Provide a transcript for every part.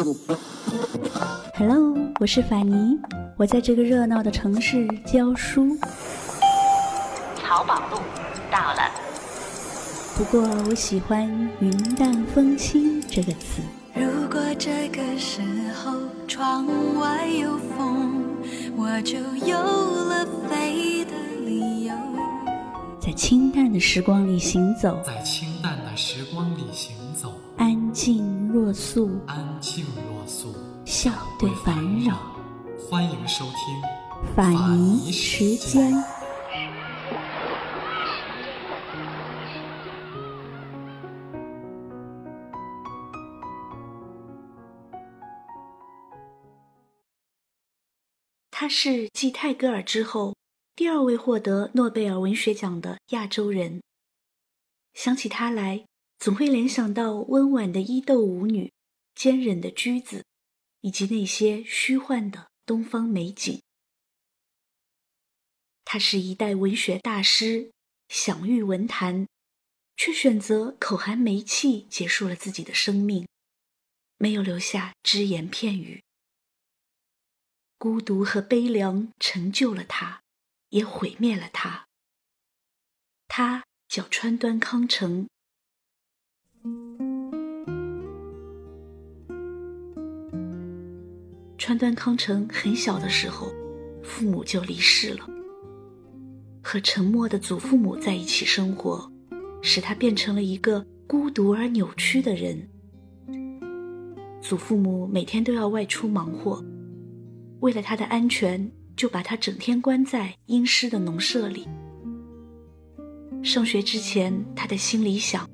Hello，我是法尼，我在这个热闹的城市教书。淘宝路到了。不过我喜欢“云淡风轻”这个词。如果这个时候窗外有风，我就有了飞的理由。在清淡的时光里行走，在清若素，安静若素，笑对烦扰。欢迎收听法尼时间。他是继泰戈尔之后第二位获得诺贝尔文学奖的亚洲人。想起他来，总会联想到温婉的伊豆舞女、坚韧的驹子，以及那些虚幻的东方美景。他是一代文学大师，享誉文坛，却选择口含煤气结束了自己的生命，没有留下只言片语。孤独和悲凉成就了他，也毁灭了他。他叫川端康成。川端康成很小的时候，父母就离世了。和沉默的祖父母在一起生活，使他变成了一个孤独而扭曲的人。祖父母每天都要外出忙活。为了他的安全，就把他整天关在阴湿的农舍里。上学之前，他的心里想，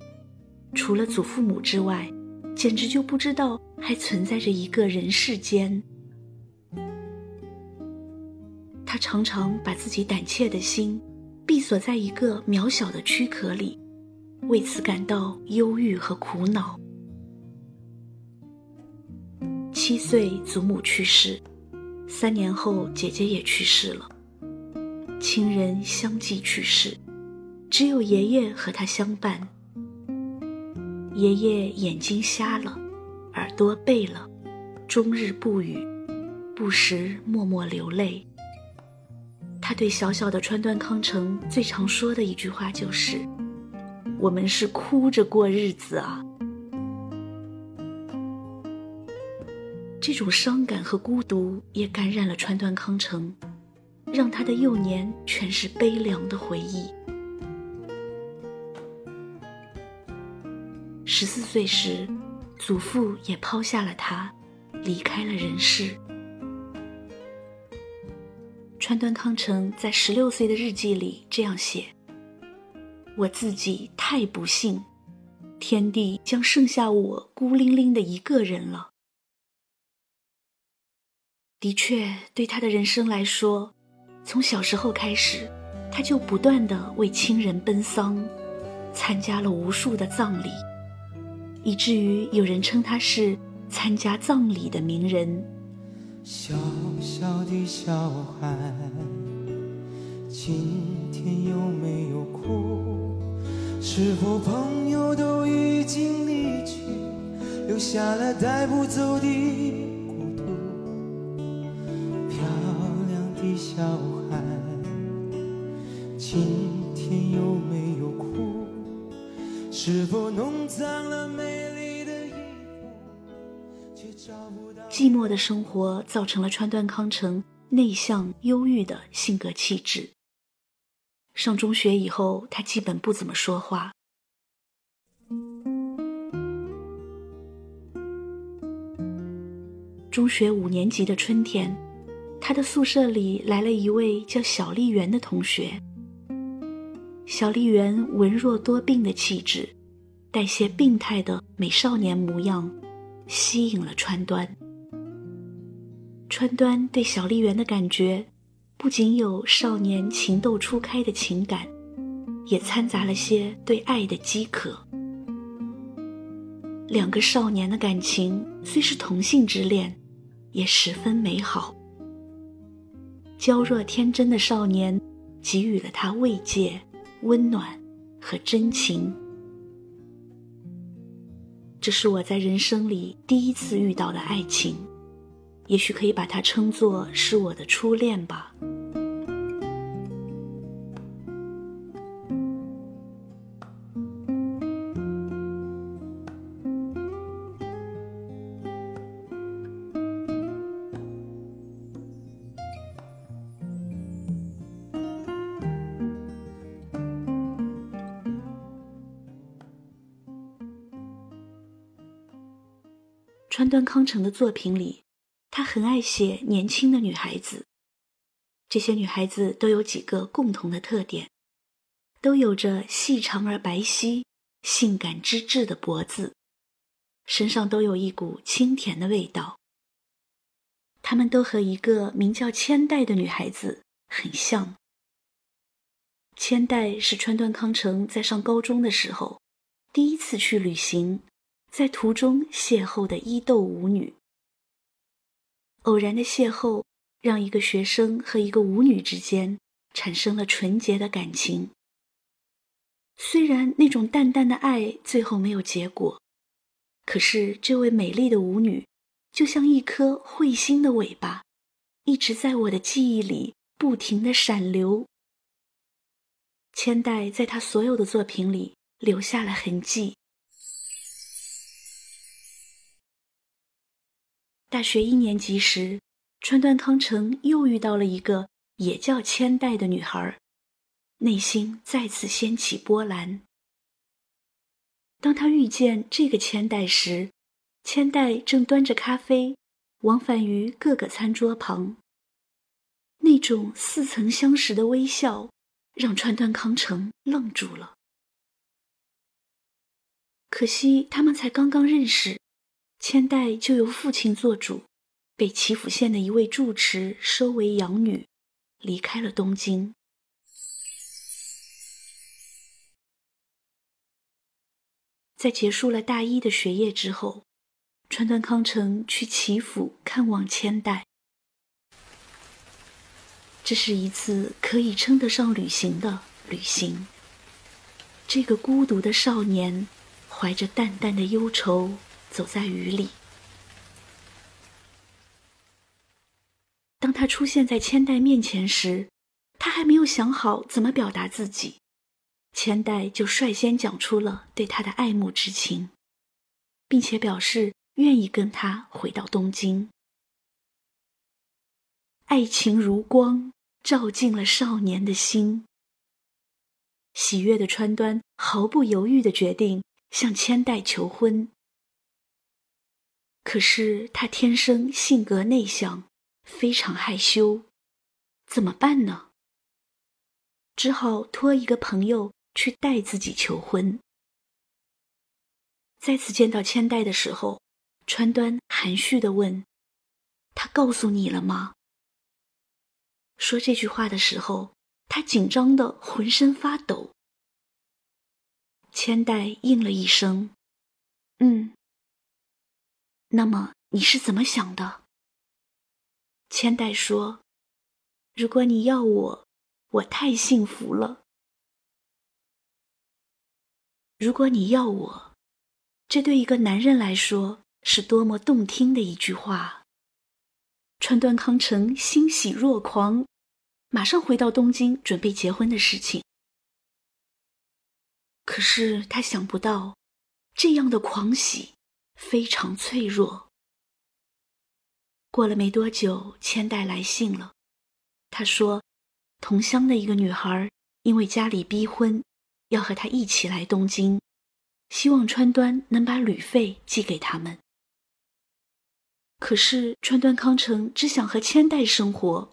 除了祖父母之外，简直就不知道还存在着一个人世间。他常常把自己胆怯的心闭锁在一个渺小的躯壳里，为此感到忧郁和苦恼。七岁，祖母去世。三年后，姐姐也去世了，亲人相继去世，只有爷爷和他相伴。爷爷眼睛瞎了，耳朵背了，终日不语，不时默默流泪。他对小小的川端康成最常说的一句话就是：“我们是哭着过日子啊。”这种伤感和孤独也感染了川端康成，让他的幼年全是悲凉的回忆。十四岁时，祖父也抛下了他，离开了人世。川端康成在十六岁的日记里这样写：“我自己太不幸，天地将剩下我孤零零的一个人了。”的确，对他的人生来说，从小时候开始，他就不断的为亲人奔丧，参加了无数的葬礼，以至于有人称他是参加葬礼的名人。小小的小孩，今天有没有哭？是否朋友都已经离去，留下了带不走的孤独？漂亮的？小孩，今天有没有哭？是否弄脏了美？寂寞的生活造成了川端康成内向、忧郁的性格气质。上中学以后，他基本不怎么说话。中学五年级的春天。他的宿舍里来了一位叫小笠原的同学。小笠原文弱多病的气质，带些病态的美少年模样，吸引了川端。川端对小笠原的感觉，不仅有少年情窦初开的情感，也掺杂了些对爱的饥渴。两个少年的感情虽是同性之恋，也十分美好。娇弱天真的少年，给予了他慰藉、温暖和真情。这是我在人生里第一次遇到的爱情，也许可以把它称作是我的初恋吧。川端康成的作品里，他很爱写年轻的女孩子。这些女孩子都有几个共同的特点，都有着细长而白皙、性感之至的脖子，身上都有一股清甜的味道。她们都和一个名叫千代的女孩子很像。千代是川端康成在上高中的时候第一次去旅行。在途中邂逅的伊豆舞女，偶然的邂逅让一个学生和一个舞女之间产生了纯洁的感情。虽然那种淡淡的爱最后没有结果，可是这位美丽的舞女就像一颗彗星的尾巴，一直在我的记忆里不停的闪流。千代在他所有的作品里留下了痕迹。大学一年级时，川端康成又遇到了一个也叫千代的女孩，内心再次掀起波澜。当他遇见这个千代时，千代正端着咖啡，往返于各个餐桌旁。那种似曾相识的微笑，让川端康成愣住了。可惜他们才刚刚认识。千代就由父亲做主，被岐阜县的一位住持收为养女，离开了东京。在结束了大一的学业之后，川端康成去岐阜看望千代。这是一次可以称得上旅行的旅行。这个孤独的少年，怀着淡淡的忧愁。走在雨里。当他出现在千代面前时，他还没有想好怎么表达自己，千代就率先讲出了对他的爱慕之情，并且表示愿意跟他回到东京。爱情如光，照进了少年的心。喜悦的川端毫不犹豫的决定向千代求婚。可是他天生性格内向，非常害羞，怎么办呢？只好托一个朋友去代自己求婚。再次见到千代的时候，川端含蓄的问：“他告诉你了吗？”说这句话的时候，他紧张的浑身发抖。千代应了一声：“嗯。”那么你是怎么想的？千代说：“如果你要我，我太幸福了。如果你要我，这对一个男人来说是多么动听的一句话。”川端康成欣喜若狂，马上回到东京准备结婚的事情。可是他想不到，这样的狂喜。非常脆弱。过了没多久，千代来信了。他说，同乡的一个女孩因为家里逼婚，要和他一起来东京，希望川端能把旅费寄给他们。可是川端康成只想和千代生活，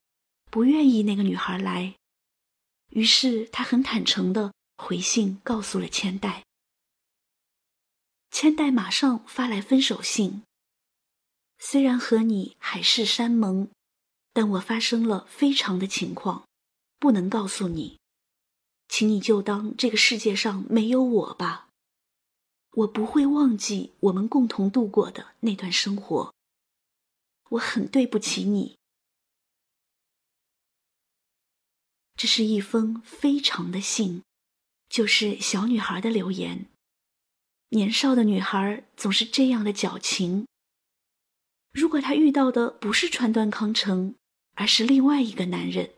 不愿意那个女孩来。于是他很坦诚的回信告诉了千代。千代马上发来分手信。虽然和你海誓山盟，但我发生了非常的情况，不能告诉你，请你就当这个世界上没有我吧。我不会忘记我们共同度过的那段生活。我很对不起你。这是一封非常的信，就是小女孩的留言。年少的女孩总是这样的矫情。如果她遇到的不是川端康成，而是另外一个男人，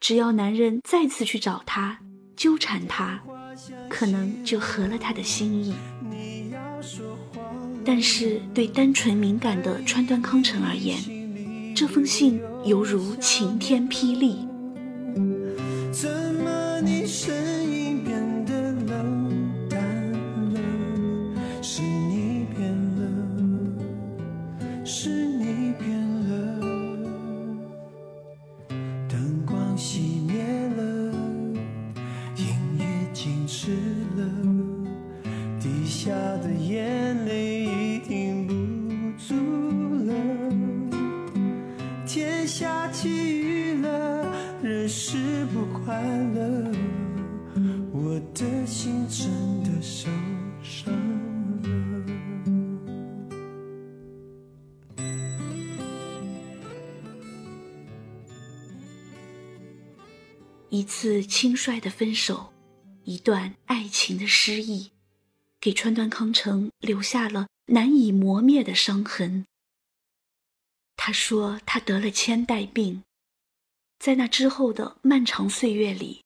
只要男人再次去找她，纠缠她，可能就合了她的心意。但是对单纯敏感的川端康成而言，这封信犹如晴天霹雳。怎么你一次轻率的分手，一段爱情的失意，给川端康成留下了难以磨灭的伤痕。他说他得了千代病，在那之后的漫长岁月里，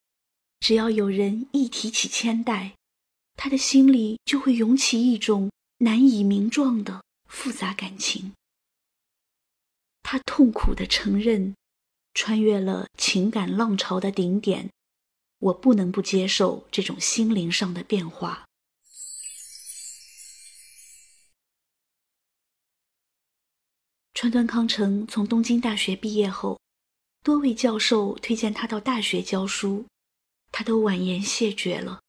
只要有人一提起千代，他的心里就会涌起一种难以名状的复杂感情。他痛苦地承认。穿越了情感浪潮的顶点，我不能不接受这种心灵上的变化。川端康成从东京大学毕业后，多位教授推荐他到大学教书，他都婉言谢绝了。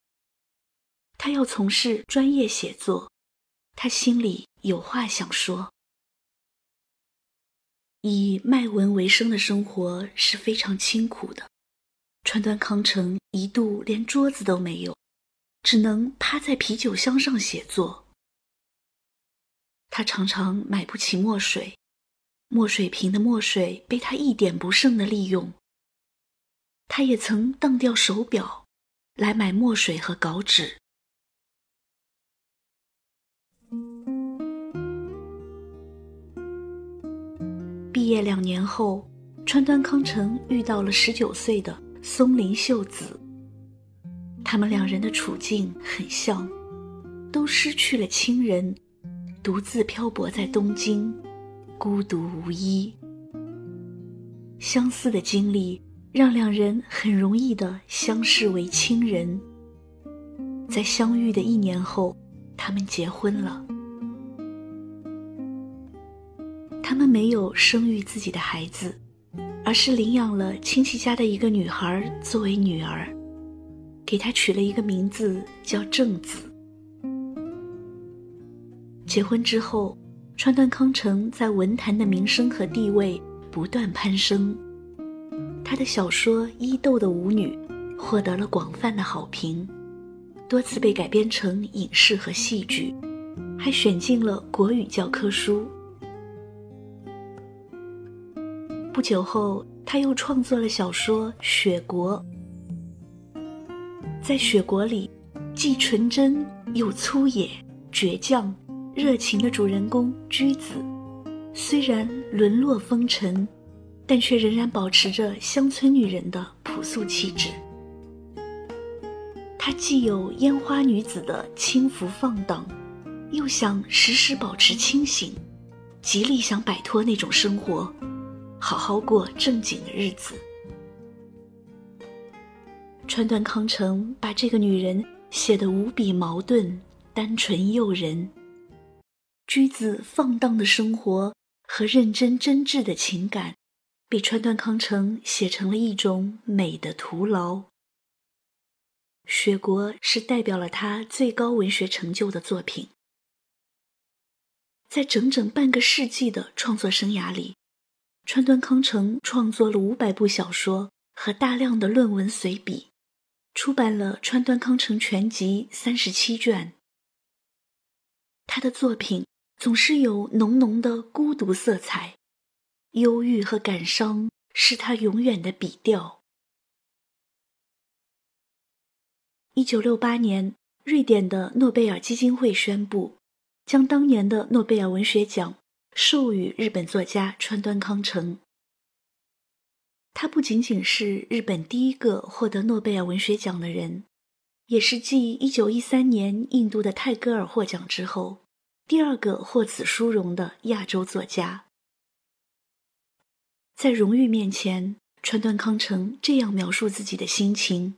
他要从事专业写作，他心里有话想说。以卖文为生的生活是非常清苦的。川端康成一度连桌子都没有，只能趴在啤酒箱上写作。他常常买不起墨水，墨水瓶的墨水被他一点不剩的利用。他也曾当掉手表，来买墨水和稿纸。毕业两年后，川端康成遇到了十九岁的松林秀子。他们两人的处境很像，都失去了亲人，独自漂泊在东京，孤独无依。相似的经历让两人很容易的相视为亲人。在相遇的一年后，他们结婚了。他们没有生育自己的孩子，而是领养了亲戚家的一个女孩作为女儿，给她取了一个名字叫正子。结婚之后，川端康成在文坛的名声和地位不断攀升，他的小说《伊豆的舞女》获得了广泛的好评，多次被改编成影视和戏剧，还选进了国语教科书。不久后，他又创作了小说《雪国》。在《雪国》里，既纯真又粗野、倔强、热情的主人公驹子，虽然沦落风尘，但却仍然保持着乡村女人的朴素气质。她既有烟花女子的轻浮放荡，又想时时保持清醒，极力想摆脱那种生活。好好过正经的日子。川端康成把这个女人写得无比矛盾、单纯诱人。驹子放荡的生活和认真真挚的情感，被川端康成写成了一种美的徒劳。《雪国》是代表了他最高文学成就的作品。在整整半个世纪的创作生涯里。川端康成创作了五百部小说和大量的论文随笔，出版了《川端康成全集》三十七卷。他的作品总是有浓浓的孤独色彩，忧郁和感伤是他永远的笔调。一九六八年，瑞典的诺贝尔基金会宣布，将当年的诺贝尔文学奖授予日本作家川端康成。他不仅仅是日本第一个获得诺贝尔文学奖的人，也是继1913年印度的泰戈尔获奖之后，第二个获此殊荣的亚洲作家。在荣誉面前，川端康成这样描述自己的心情。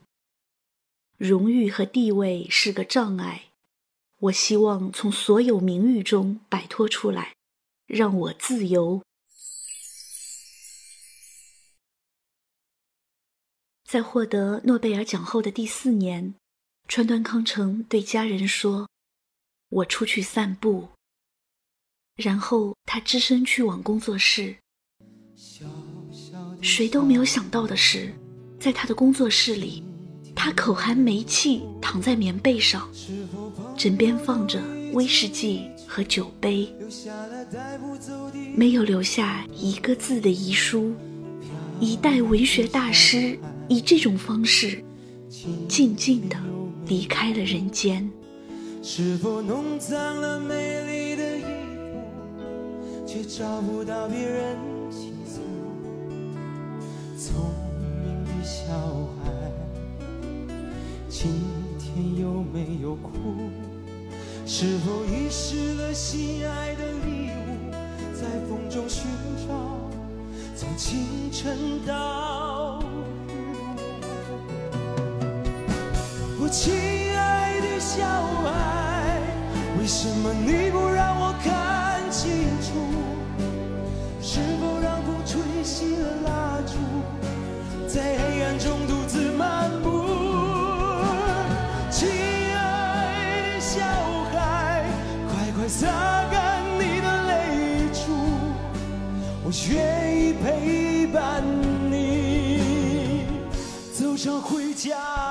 荣誉和地位是个障碍，我希望从所有名誉中摆脱出来，让我自由。在获得诺贝尔奖后的第四年，川端康成对家人说：“我出去散步。”然后他只身去往工作室。谁都没有想到的是，在他的工作室里。他口含煤气，躺在棉被上，枕边放着威士忌和酒杯，没有留下一个字的遗书。一代文学大师以这种方式，静静地离开了人间。是否弄脏了美丽的衣服，却找不到别人倾诉？聪明的小孩。今天有没有哭？是否遗失了心爱的礼物？在风中寻找，从清晨到日落。我亲爱的小孩，为什么你不让我看清楚？是否让风吹熄了蜡烛，在黑暗中擦干你的泪珠，我愿意陪伴你走上回家。